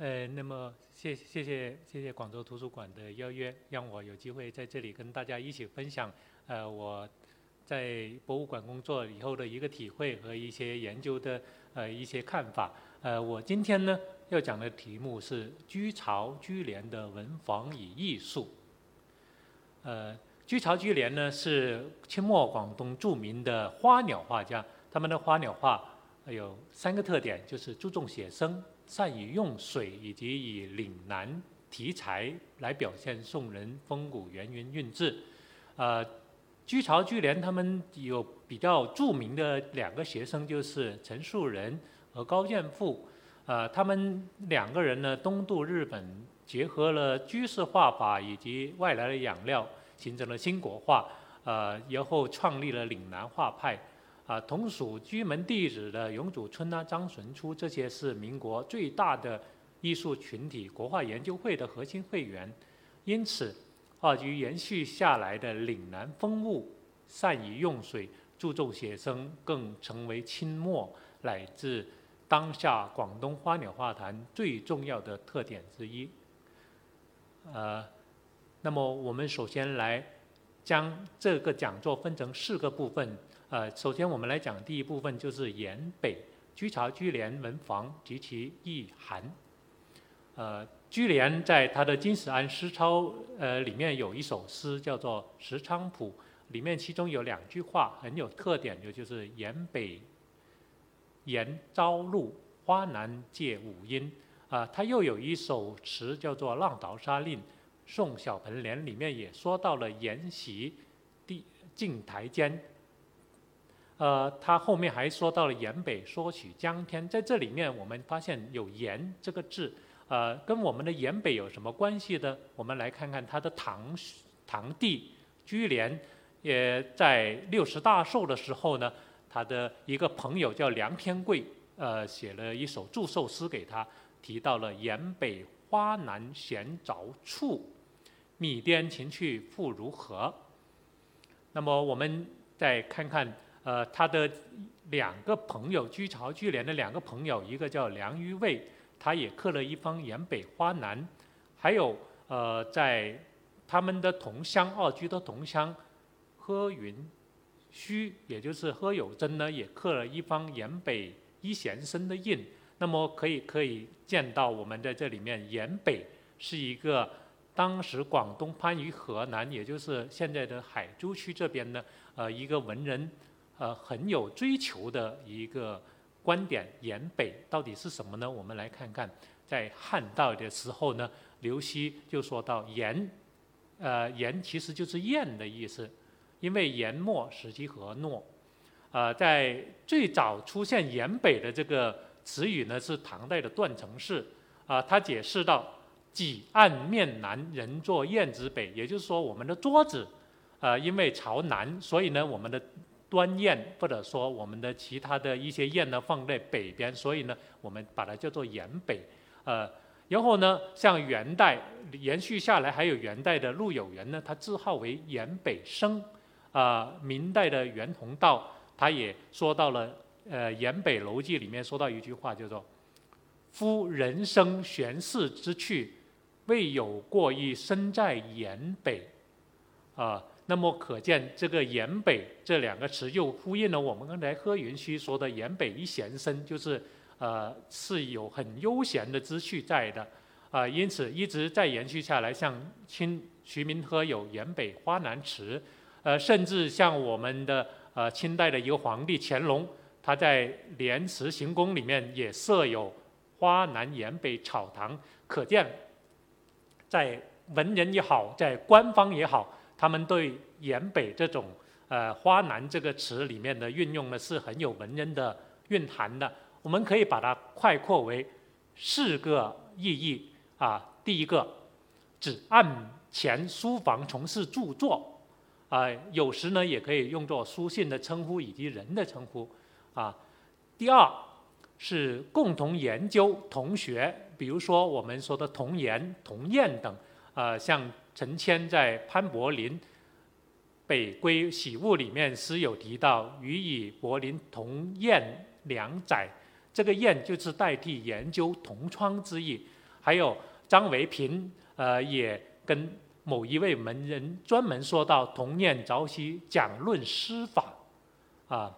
呃，那么谢谢谢谢谢广州图书馆的邀约，让我有机会在这里跟大家一起分享，呃，我在博物馆工作以后的一个体会和一些研究的呃一些看法。呃，我今天呢要讲的题目是居巢居廉的文房与艺术。呃，居巢居廉呢是清末广东著名的花鸟画家，他们的花鸟画有三个特点，就是注重写生。善于用水以及以岭南题材来表现宋人风骨元云韵致。呃，居巢居廉他们有比较著名的两个学生，就是陈树人和高剑父。呃，他们两个人呢东渡日本，结合了居士画法以及外来的养料，形成了新国画。呃，然后创立了岭南画派。啊，同属居门弟子的永祖春啊、张纯初，这些是民国最大的艺术群体——国画研究会的核心会员。因此，二局延续下来的岭南风物，善于用水、注重写生，更成为清末乃至当下广东花鸟画坛最重要的特点之一。呃，那么我们首先来将这个讲座分成四个部分。呃，首先我们来讲第一部分，就是沿北居巢居廉文房及其意涵。呃，居廉在他的《金石庵诗抄》呃里面有一首诗叫做《石菖蒲》，里面其中有两句话很有特点的，就是“沿北沿朝露，花南借五阴”。啊，他又有一首词叫做《浪淘沙令·送小盆莲》，里面也说到了“沿袭地镜台间”。呃，他后面还说到了沿北说取江天，在这里面我们发现有沿这个字，呃，跟我们的沿北有什么关系呢？我们来看看他的堂堂弟居廉，也在六十大寿的时候呢，他的一个朋友叫梁天贵，呃，写了一首祝寿诗给他，提到了沿北花南闲着处，米颠情趣复如何？那么我们再看看。呃，他的两个朋友居巢居廉的两个朋友，一个叫梁于卫，他也刻了一方岩北花南，还有呃，在他们的同乡二居的同乡何云虚，也就是贺有贞呢，也刻了一方岩北一贤生的印。那么可以可以见到，我们在这里面岩北是一个当时广东番禺河南，也就是现在的海珠区这边呢，呃，一个文人。呃，很有追求的一个观点，沿北到底是什么呢？我们来看看，在汉代的时候呢，刘熙就说到沿，呃，沿其实就是燕的意思，因为研末使其和诺。呃，在最早出现沿北的这个词语呢，是唐代的段成式，啊，他解释到几案面南，人坐雁之北，也就是说我们的桌子，呃，因为朝南，所以呢，我们的端砚或者说我们的其他的一些砚呢放在北边，所以呢我们把它叫做沿北。呃，然后呢像元代延续下来还有元代的陆有元呢，他字号为沿北生。啊，明代的袁宏道他也说到了，呃，《沿北楼记》里面说到一句话叫做“夫人生玄世之趣，未有过于身在沿北”。啊。那么可见，这个沿北这两个词又呼应了我们刚才贺云虚说的“沿北一闲生”，就是呃是有很悠闲的知趣在的，啊，因此一直在延续下来。像清徐明和有“沿北花南池”，呃，甚至像我们的呃清代的一个皇帝乾隆，他在莲池行宫里面也设有“花南沿北草堂”，可见在文人也好，在官方也好。他们对“沿北”这种呃“花南”这个词里面的运用呢，是很有文人的蕴含的。我们可以把它概括为四个意义啊。第一个，指案前书房从事著作啊，有时呢也可以用作书信的称呼以及人的称呼啊。第二是共同研究同学，比如说我们说的同研、同砚等呃，像。陈谦在潘柏林《北归喜物》里面诗有提到“予以柏林同砚两载”，这个“砚”就是代替研究同窗之意。还有张维平，呃，也跟某一位门人专门说到同念朝夕，讲论诗法，啊，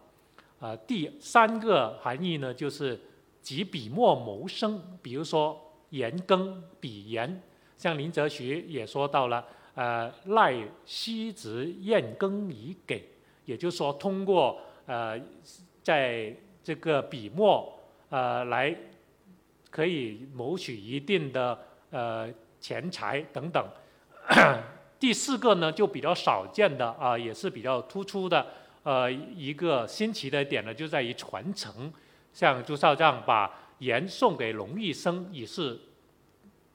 啊，第三个含义呢，就是集笔墨谋生，比如说言耕笔言，像林则徐也说到了，呃，赖西子燕耕以给，也就是说通过呃，在这个笔墨呃来可以谋取一定的呃钱财等等。第四个呢，就比较少见的啊，也是比较突出的，呃，一个新奇的点呢，就在于传承。像朱少将把盐送给龙玉生，以示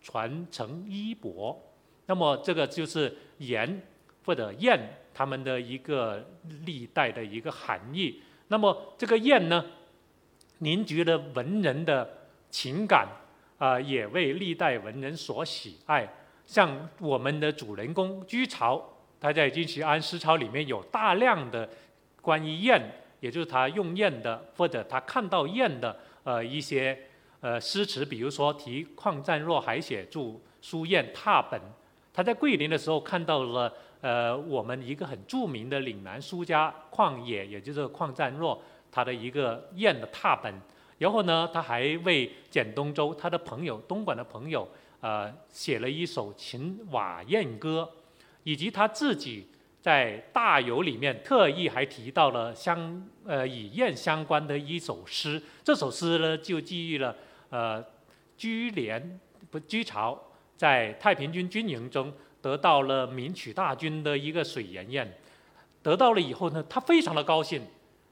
传承衣钵。那么这个就是盐或者砚他们的一个历代的一个含义。那么这个砚呢，凝聚了文人的情感，啊，也为历代文人所喜爱。像我们的主人公居巢，他在《金石安诗抄》里面有大量的关于砚，也就是他用砚的，或者他看到砚的呃一些呃诗词，比如说题况湛若还写注书雁踏本，他在桂林的时候看到了呃我们一个很著名的岭南书家况野，也就是况湛若他的一个砚的踏本，然后呢他还为简东周他的朋友东莞的朋友。呃，写了一首《秦瓦砚歌》，以及他自己在大游里面特意还提到了相呃与雁相关的一首诗。这首诗呢，就记忆了呃居廉不居巢在太平军军营中得到了名曲大军的一个水盐砚，得到了以后呢，他非常的高兴，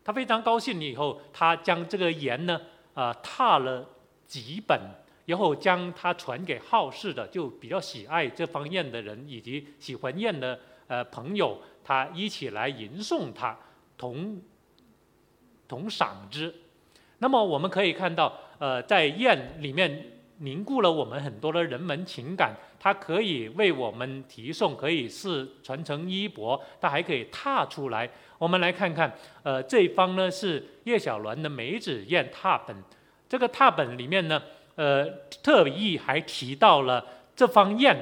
他非常高兴以后，他将这个盐呢啊拓了几本。然后将它传给好事的，就比较喜爱这方砚的人，以及喜欢砚的呃朋友，他一起来吟诵它，同同赏之。那么我们可以看到，呃，在砚里面凝固了我们很多的人文情感，它可以为我们提送，可以是传承衣钵，它还可以拓出来。我们来看看，呃，这一方呢是叶小鸾的梅子砚拓本，这个拓本里面呢。呃，特意还提到了这方砚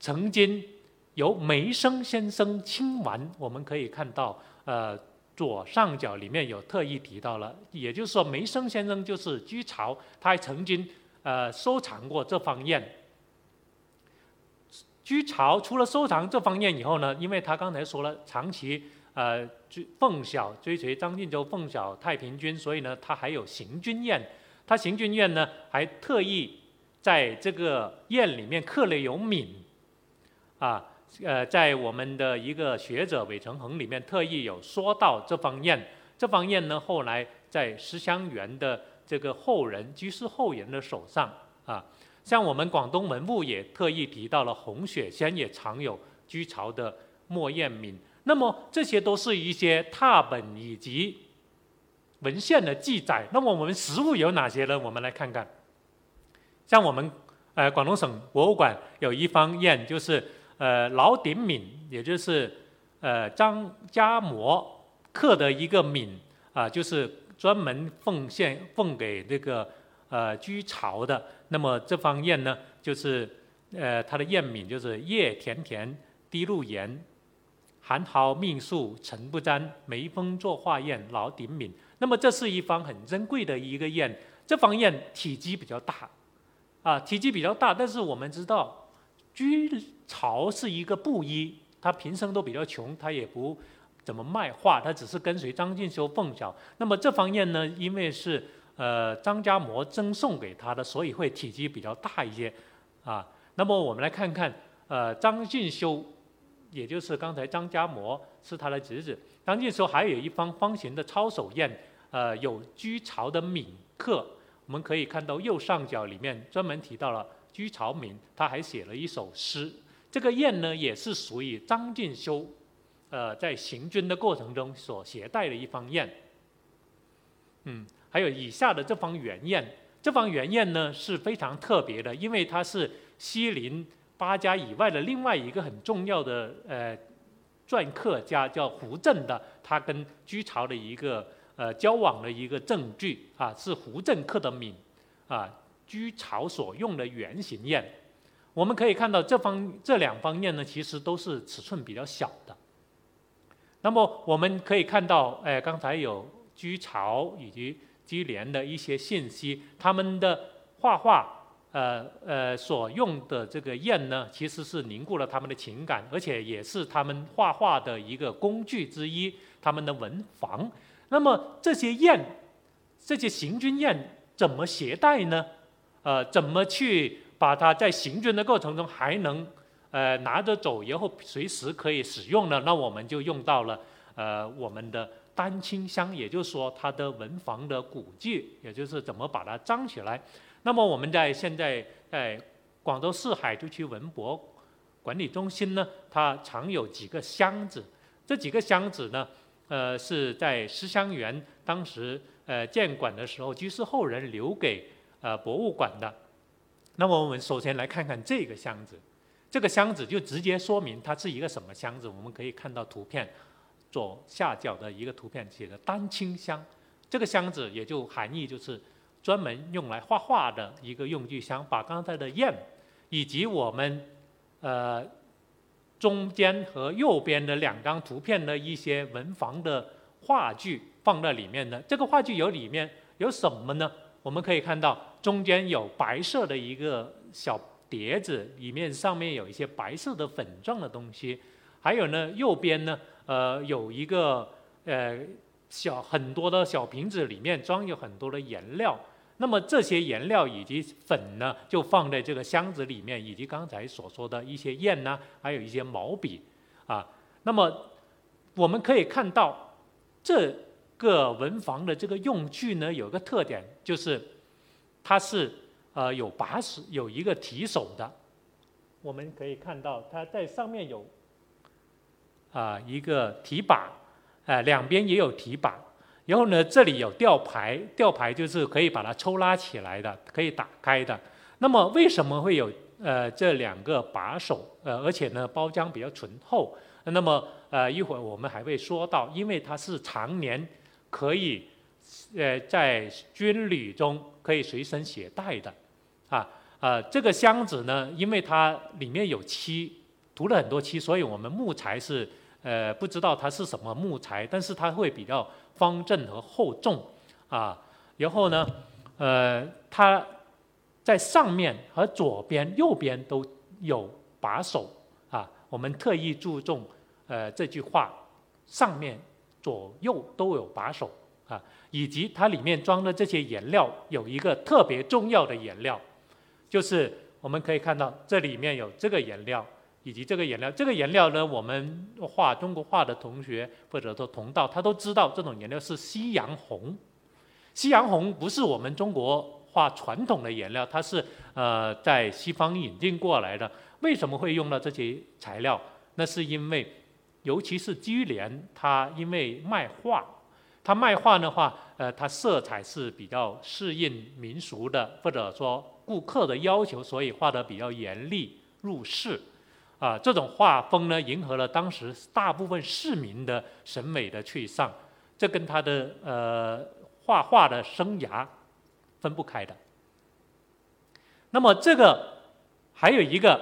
曾经由梅生先生亲完，我们可以看到，呃，左上角里面有特意提到了，也就是说梅生先生就是居巢，他还曾经呃收藏过这方砚。居巢除了收藏这方砚以后呢，因为他刚才说了长期呃追奉小追随张晋州奉小太平军，所以呢他还有行军砚。他行军砚呢，还特意在这个砚里面刻了有闽，啊，呃，在我们的一个学者韦成恒里面特意有说到这方砚。这方砚呢，后来在石香园的这个后人居士后人的手上啊，像我们广东文物也特意提到了红雪仙也藏有居巢的墨砚闽。那么这些都是一些拓本以及。文献的记载，那么我们实物有哪些呢？我们来看看，像我们呃广东省博物馆有一方砚，就是呃老鼎闽，也就是呃张家模刻的一个闽啊，就是专门奉献奉给这个呃居巢的。那么这方砚呢，就是呃它的砚闽就是叶甜甜滴露盐，寒毫命数尘不沾，眉峰作画砚老鼎闽。那么这是一方很珍贵的一个砚，这方砚体积比较大，啊，体积比较大。但是我们知道，居巢是一个布衣，他平生都比较穷，他也不怎么卖画，他只是跟随张敬修奉教。那么这方砚呢，因为是呃张家模赠送给他的，所以会体积比较大一些，啊。那么我们来看看，呃，张敬修，也就是刚才张家模是他的侄子，张敬修还有一方方形的抄手砚。呃，有居巢的闽刻，我们可以看到右上角里面专门提到了居巢闽，他还写了一首诗。这个砚呢，也是属于张敬修，呃，在行军的过程中所携带的一方砚。嗯，还有以下的这方圆砚，这方圆砚呢是非常特别的，因为它是西林八家以外的另外一个很重要的呃篆刻家，叫胡震的，他跟居巢的一个。呃，交往的一个证据啊，是胡振刻的闽，啊，居巢所用的圆形砚。我们可以看到这方这两方砚呢，其实都是尺寸比较小的。那么我们可以看到，哎，刚才有居巢以及居廉的一些信息，他们的画画，呃呃所用的这个砚呢，其实是凝固了他们的情感，而且也是他们画画的一个工具之一，他们的文房。那么这些砚，这些行军砚怎么携带呢？呃，怎么去？把它在行军的过程中还能，呃，拿着走，然后随时可以使用呢。那我们就用到了，呃，我们的丹青箱，也就是说它的文房的古迹，也就是怎么把它装起来。那么我们在现在在广州市海珠区文博管理中心呢，它藏有几个箱子，这几个箱子呢，呃，是在思香园当时呃建馆的时候，居士后人留给呃博物馆的。那么我们首先来看看这个箱子，这个箱子就直接说明它是一个什么箱子。我们可以看到图片左下角的一个图片写的“丹青箱”，这个箱子也就含义就是专门用来画画的一个用具箱，把刚才的砚以及我们呃中间和右边的两张图片的一些文房的画具放在里面的。这个画具有里面有什么呢？我们可以看到。中间有白色的一个小碟子，里面上面有一些白色的粉状的东西，还有呢，右边呢，呃，有一个呃小很多的小瓶子，里面装有很多的颜料。那么这些颜料以及粉呢，就放在这个箱子里面，以及刚才所说的一些砚呢，还有一些毛笔啊。那么我们可以看到这个文房的这个用具呢，有个特点就是。它是呃有把手，有一个提手的，我们可以看到它在上面有啊一个提把，呃两边也有提把，然后呢这里有吊牌，吊牌就是可以把它抽拉起来的，可以打开的。那么为什么会有呃这两个把手？呃而且呢包浆比较醇厚，那么呃一会儿我们还会说到，因为它是常年可以。呃，在军旅中可以随身携带的，啊，呃，这个箱子呢，因为它里面有漆，涂了很多漆，所以我们木材是呃不知道它是什么木材，但是它会比较方正和厚重，啊，然后呢，呃，它在上面和左边、右边都有把手，啊，我们特意注重呃这句话，上面左右都有把手。啊，以及它里面装的这些颜料有一个特别重要的颜料，就是我们可以看到这里面有这个颜料以及这个颜料。这个颜料呢，我们画中国画的同学或者说同道，他都知道这种颜料是西洋红。西洋红不是我们中国画传统的颜料，它是呃在西方引进过来的。为什么会用到这些材料？那是因为，尤其是居廉，它因为卖画。他卖画的话，呃，他色彩是比较适应民俗的，或者说顾客的要求，所以画的比较严厉入世，啊，这种画风呢，迎合了当时大部分市民的审美的去向，这跟他的呃画画的生涯分不开的。那么这个还有一个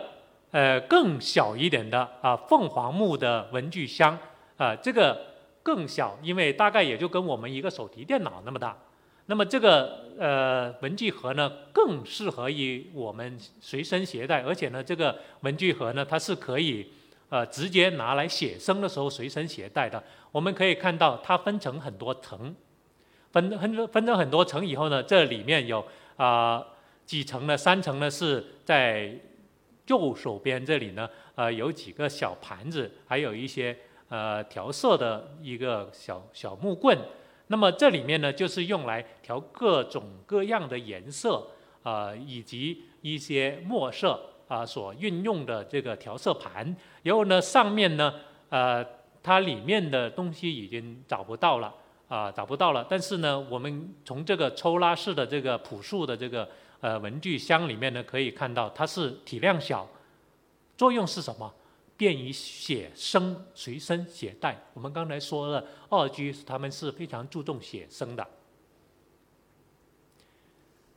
呃更小一点的啊凤凰木的文具箱啊，这个。更小，因为大概也就跟我们一个手提电脑那么大。那么这个呃文具盒呢，更适合于我们随身携带，而且呢，这个文具盒呢，它是可以呃直接拿来写生的时候随身携带的。我们可以看到它分成很多层，分分分成很多层以后呢，这里面有啊几层呢？三层呢是在右手边这里呢，呃有几个小盘子，还有一些。呃，调色的一个小小木棍，那么这里面呢，就是用来调各种各样的颜色啊，以及一些墨色啊所运用的这个调色盘。然后呢，上面呢，呃，它里面的东西已经找不到了啊，找不到了。但是呢，我们从这个抽拉式的这个朴素的这个呃文具箱里面呢，可以看到它是体量小，作用是什么？便于写生随身携带。我们刚才说了，二居他们是非常注重写生的。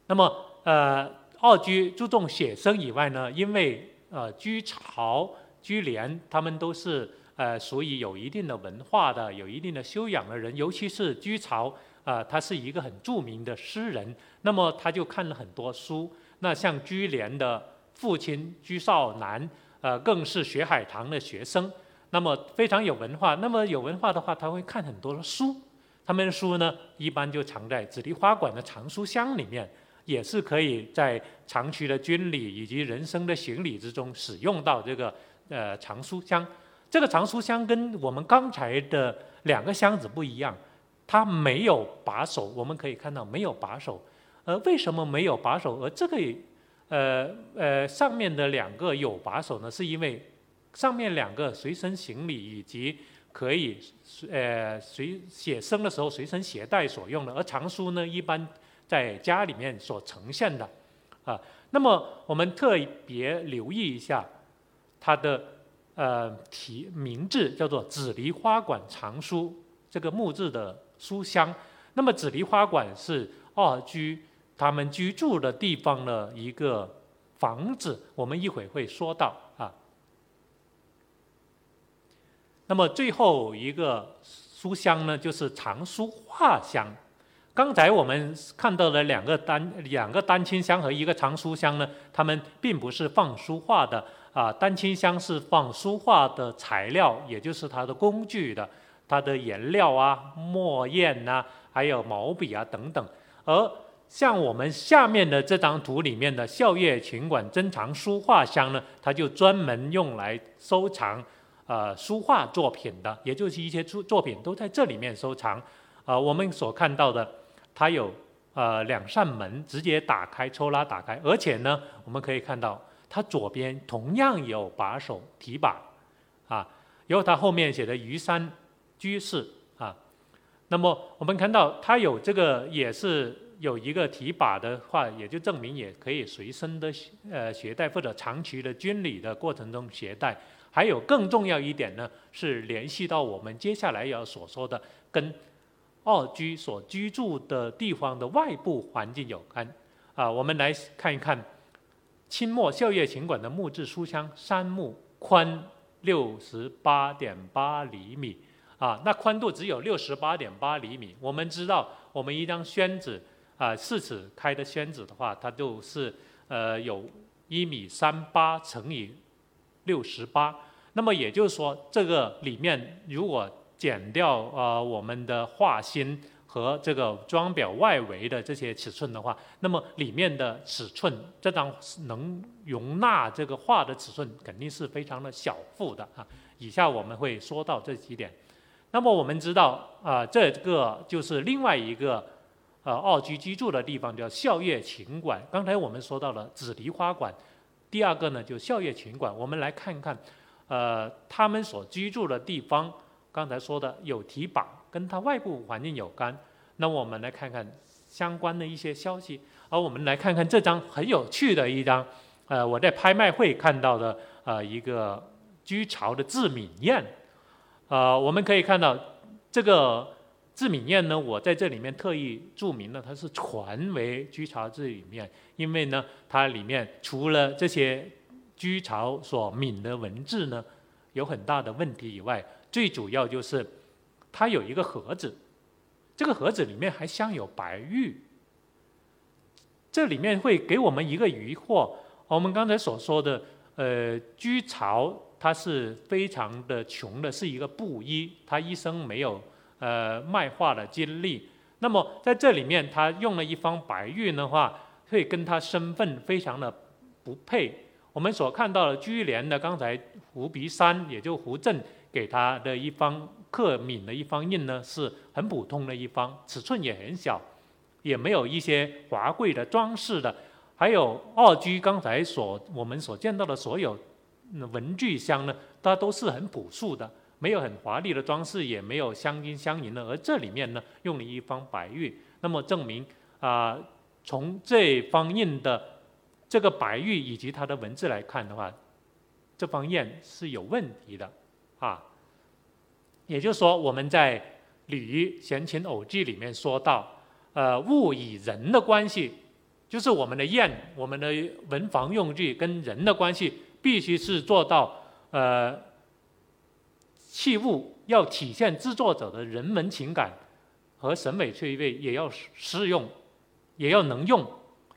那么，呃。二居注重写生以外呢，因为呃居巢、居廉，他们都是呃属于有一定的文化的、有一定的修养的人，尤其是居巢，啊，他是一个很著名的诗人，那么他就看了很多书。那像居廉的父亲居少南，呃，更是学海棠的学生，那么非常有文化。那么有文化的话，他会看很多的书。他们的书呢，一般就藏在紫梨花馆的藏书箱里面，也是可以在长区的军礼以及人生的行礼之中使用到这个呃藏书箱。这个藏书箱跟我们刚才的两个箱子不一样，它没有把手。我们可以看到没有把手，而为什么没有把手？而这个呃呃上面的两个有把手呢？是因为上面两个随身行李以及。可以呃随写生的时候随身携带所用的，而藏书呢一般在家里面所呈现的，啊，那么我们特别留意一下它的呃题名字叫做紫梨花馆藏书这个木质的书箱，那么紫梨花馆是二居他们居住的地方的一个房子，我们一会会说到啊。那么最后一个书香呢，就是藏书画箱。刚才我们看到的两个单两个单亲箱和一个藏书香呢，它们并不是放书画的啊。单亲箱是放书画的材料，也就是它的工具的，它的颜料啊、墨砚呐，还有毛笔啊等等。而像我们下面的这张图里面的校业群馆珍藏书画箱呢，它就专门用来收藏。呃，书画作品的，也就是一些作作品都在这里面收藏。呃，我们所看到的，它有呃两扇门，直接打开、抽拉、打开，而且呢，我们可以看到它左边同样有把手提把，啊，然后它后面写的余山居士啊。那么我们看到它有这个也是有一个提把的话，也就证明也可以随身的呃携带或者长期的军旅的过程中携带。还有更重要一点呢，是联系到我们接下来要所说的，跟二居所居住的地方的外部环境有关。啊，我们来看一看清末孝业勤馆的木质书箱，三木宽六十八点八厘米，啊，那宽度只有六十八点八厘米。我们知道，我们一张宣纸啊，四尺开的宣纸的话，它就是呃有一米三八乘以。六十八，那么也就是说，这个里面如果减掉呃我们的画心和这个装裱外围的这些尺寸的话，那么里面的尺寸，这张能容纳这个画的尺寸肯定是非常的小幅的啊。以下我们会说到这几点。那么我们知道啊，这个就是另外一个呃二居居住的地方，叫孝业勤馆。刚才我们说到了紫梨花馆。第二个呢，就孝业群馆，我们来看看，呃，他们所居住的地方，刚才说的有提榜，跟它外部环境有关。那我们来看看相关的一些消息，而我们来看看这张很有趣的一张，呃，我在拍卖会看到的，呃，一个居巢的自敏宴，呃，我们可以看到这个。自敏宴呢，我在这里面特意注明了，它是传为居巢字里面，因为呢，它里面除了这些居巢所敏的文字呢，有很大的问题以外，最主要就是它有一个盒子，这个盒子里面还镶有白玉，这里面会给我们一个疑惑。我们刚才所说的，呃，居巢它是非常的穷的，是一个布衣，他一生没有。呃，卖画的经历，那么在这里面，他用了一方白玉的话，会跟他身份非常的不配。我们所看到的居廉的刚才胡鼻山，也就胡震给他的一方刻敏的一方印呢，是很普通的一方，尺寸也很小，也没有一些华贵的装饰的。还有二居刚才所我们所见到的所有文具箱呢，它都是很朴素的。没有很华丽的装饰，也没有镶金镶银的，而这里面呢，用了一方白玉，那么证明啊，从这方印的这个白玉以及它的文字来看的话，这方砚是有问题的啊。也就是说，我们在《鲤鱼闲情偶记》里面说到，呃，物与人的关系就是我们的砚、我们的文房用具跟人的关系，必须是做到呃器物要体现制作者的人文情感和审美趣味，也要适用，也要能用，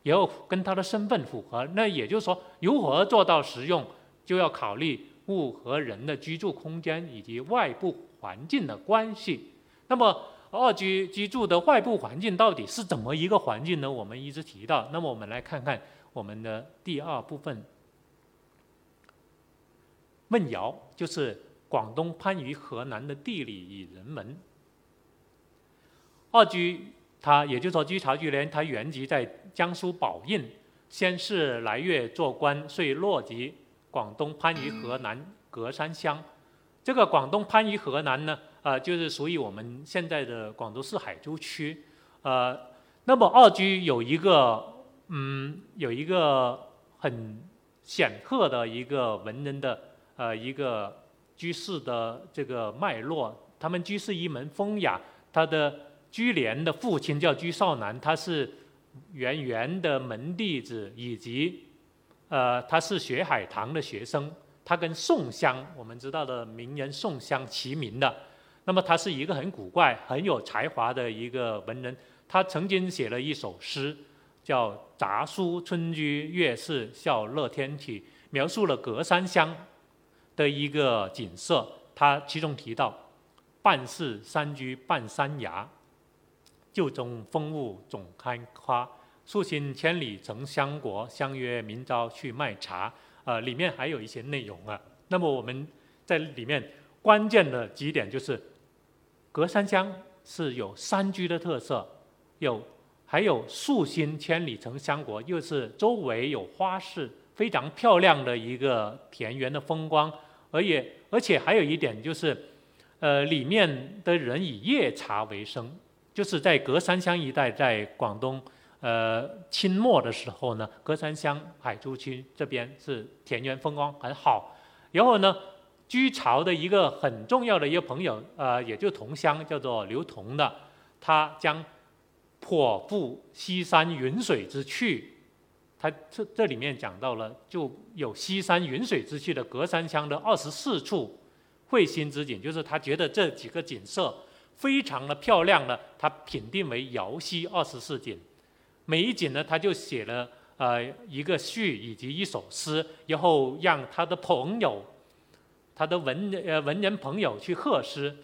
也要跟他的身份符合。那也就是说，如何做到实用，就要考虑物和人的居住空间以及外部环境的关系。那么。二居居住的外部环境到底是怎么一个环境呢？我们一直提到，那么我们来看看我们的第二部分。问窑就是广东番禺河南的地理与人文。二居他也就是说居巢居连，他原籍在江苏宝应，先是来粤做官，遂落籍广东番禺河南隔山乡。这个广东番禺河南呢？啊，就是属于我们现在的广州市海珠区，呃，那么二居有一个，嗯，有一个很显赫的一个文人的，呃，一个居士的这个脉络。他们居士一门风雅，他的居廉的父亲叫居少南，他是圆圆的门弟子，以及，呃，他是学海棠的学生，他跟宋香，我们知道的名人宋香齐名的。那么他是一个很古怪、很有才华的一个文人，他曾经写了一首诗，叫《杂书村居月是笑乐天体》，描述了隔山乡的一个景色。他其中提到：“半是山居半山崖，旧中风物总开花。数行千里成乡国，相约明朝去卖茶。”呃，里面还有一些内容啊。那么我们在里面关键的几点就是。隔山乡是有山居的特色，有还有树新千里成乡国，又是周围有花市，非常漂亮的一个田园的风光，而也而且还有一点就是，呃，里面的人以夜茶为生，就是在隔山乡一带，在广东，呃，清末的时候呢，隔山乡海珠区这边是田园风光很好，然后呢。居巢的一个很重要的一个朋友，呃，也就同乡，叫做刘同的，他将颇负西山云水之趣，他这这里面讲到了，就有西山云水之趣的隔山乡的二十四处会心之景，就是他觉得这几个景色非常的漂亮的，他品定为瑶溪二十四景，每一景呢，他就写了呃一个序以及一首诗，然后让他的朋友。他的文呃文人朋友去贺诗，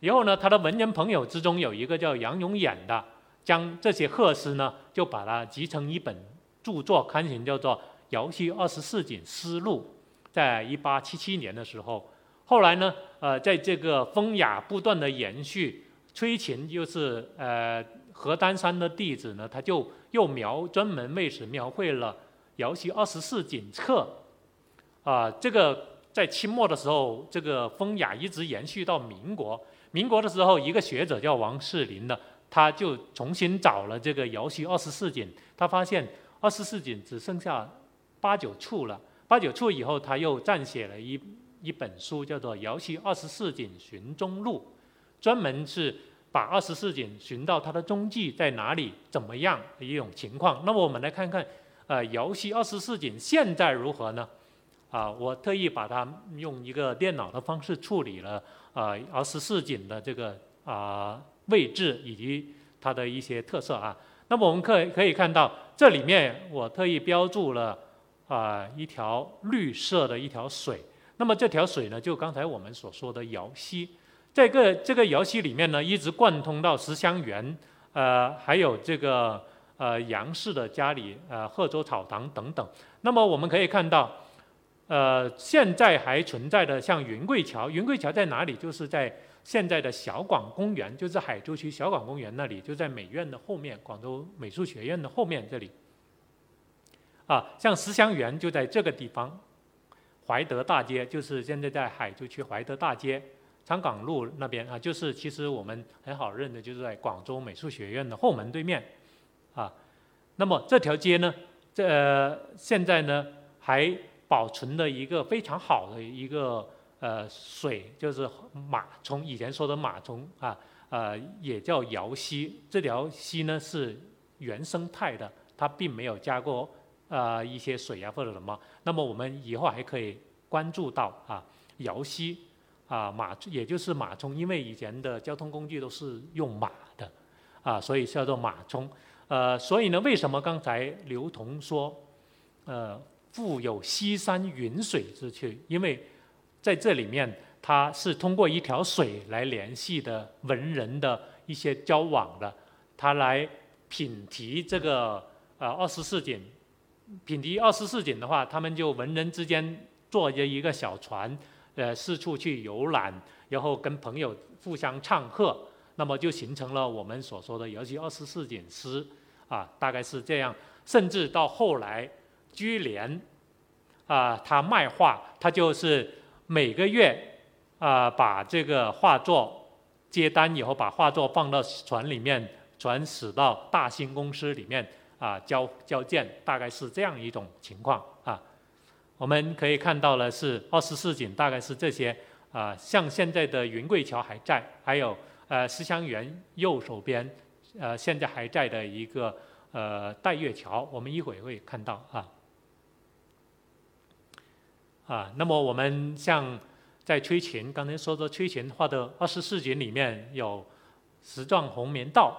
然后呢，他的文人朋友之中有一个叫杨永衍的，将这些贺诗呢，就把它集成一本著作刊行，叫做《瑶溪二十四景诗录》。在一八七七年的时候，后来呢，呃，在这个风雅不断的延续，崔琴就是呃何丹山的弟子呢，他就又描专门为此描绘了《瑶溪二十四景册》，啊，这个。在清末的时候，这个风雅一直延续到民国。民国的时候，一个学者叫王世林的，他就重新找了这个瑶溪二十四景，他发现二十四景只剩下八九处了。八九处以后，他又撰写了一一本书，叫做《瑶溪二十四景寻踪录》，专门是把二十四景寻到它的踪迹在哪里、怎么样的一种情况。那么我们来看看，呃，瑶溪二十四景现在如何呢？啊，我特意把它用一个电脑的方式处理了，啊，二十四景的这个啊位置以及它的一些特色啊。那么我们可可以看到，这里面我特意标注了啊一条绿色的一条水。那么这条水呢，就刚才我们所说的瑶溪，这个这个瑶溪里面呢，一直贯通到石香园，呃，还有这个呃杨氏的家里，呃贺州草堂等等。那么我们可以看到。呃，现在还存在的像云贵桥，云贵桥在哪里？就是在现在的小广公园，就是海珠区小广公园那里，就在美院的后面，广州美术学院的后面这里。啊，像石香园就在这个地方，怀德大街就是现在在海珠区怀德大街，昌岗路那边啊，就是其实我们很好认的，就是在广州美术学院的后门对面，啊，那么这条街呢，这现在呢还。保存的一个非常好的一个呃水，就是马从以前说的马从啊，呃也叫瑶溪。这条溪呢是原生态的，它并没有加过呃一些水啊或者什么。那么我们以后还可以关注到啊瑶溪啊马，也就是马冲，因为以前的交通工具都是用马的啊，所以叫做马冲。呃，所以呢，为什么刚才刘同说，呃，富有西山云水之趣？因为在这里面，它是通过一条水来联系的文人的一些交往的，他来品题这个呃二十四景。品题二十四景的话，他们就文人之间坐着一个小船，呃，四处去游览，然后跟朋友互相唱和。那么就形成了我们所说的，尤其二十四景诗，啊，大概是这样。甚至到后来，居廉，啊，他卖画，他就是每个月，啊，把这个画作接单以后，把画作放到船里面，船驶到大兴公司里面，啊，交交件，大概是这样一种情况啊。我们可以看到了是二十四景，大概是这些啊，像现在的云贵桥还在，还有。呃，思香园右手边，呃，现在还在的一个呃岱月桥，我们一会会看到啊。啊，那么我们像在崔琴刚才说的崔琴画的二十四景里面有石状红棉道，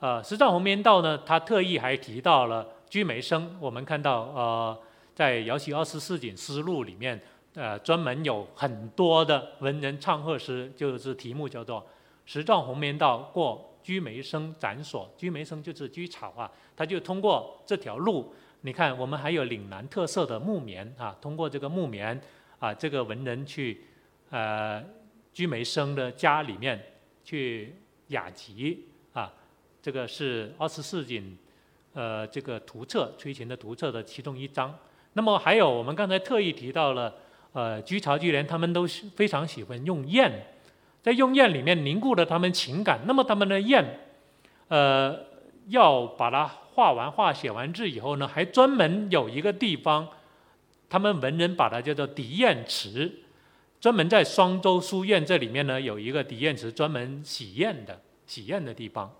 呃，石状红棉道呢，他特意还提到了居梅生，我们看到呃，在《瑶溪二十四景诗录》里面，呃，专门有很多的文人唱和诗，就是题目叫做。石状红棉道过居梅生展所，居梅生就是居草啊，他就通过这条路，你看我们还有岭南特色的木棉啊，通过这个木棉啊，这个文人去呃居梅生的家里面去雅集啊，这个是二十四景呃这个图册崔琴的图册的其中一张。那么还有我们刚才特意提到了呃居巢居廉，他们都是非常喜欢用砚。在用砚里面凝固了他们情感，那么他们的砚，呃，要把它画完画、写完字以后呢，还专门有一个地方，他们文人把它叫做涤砚池，专门在双洲书院这里面呢有一个涤砚池，专门洗砚的、洗砚的地方。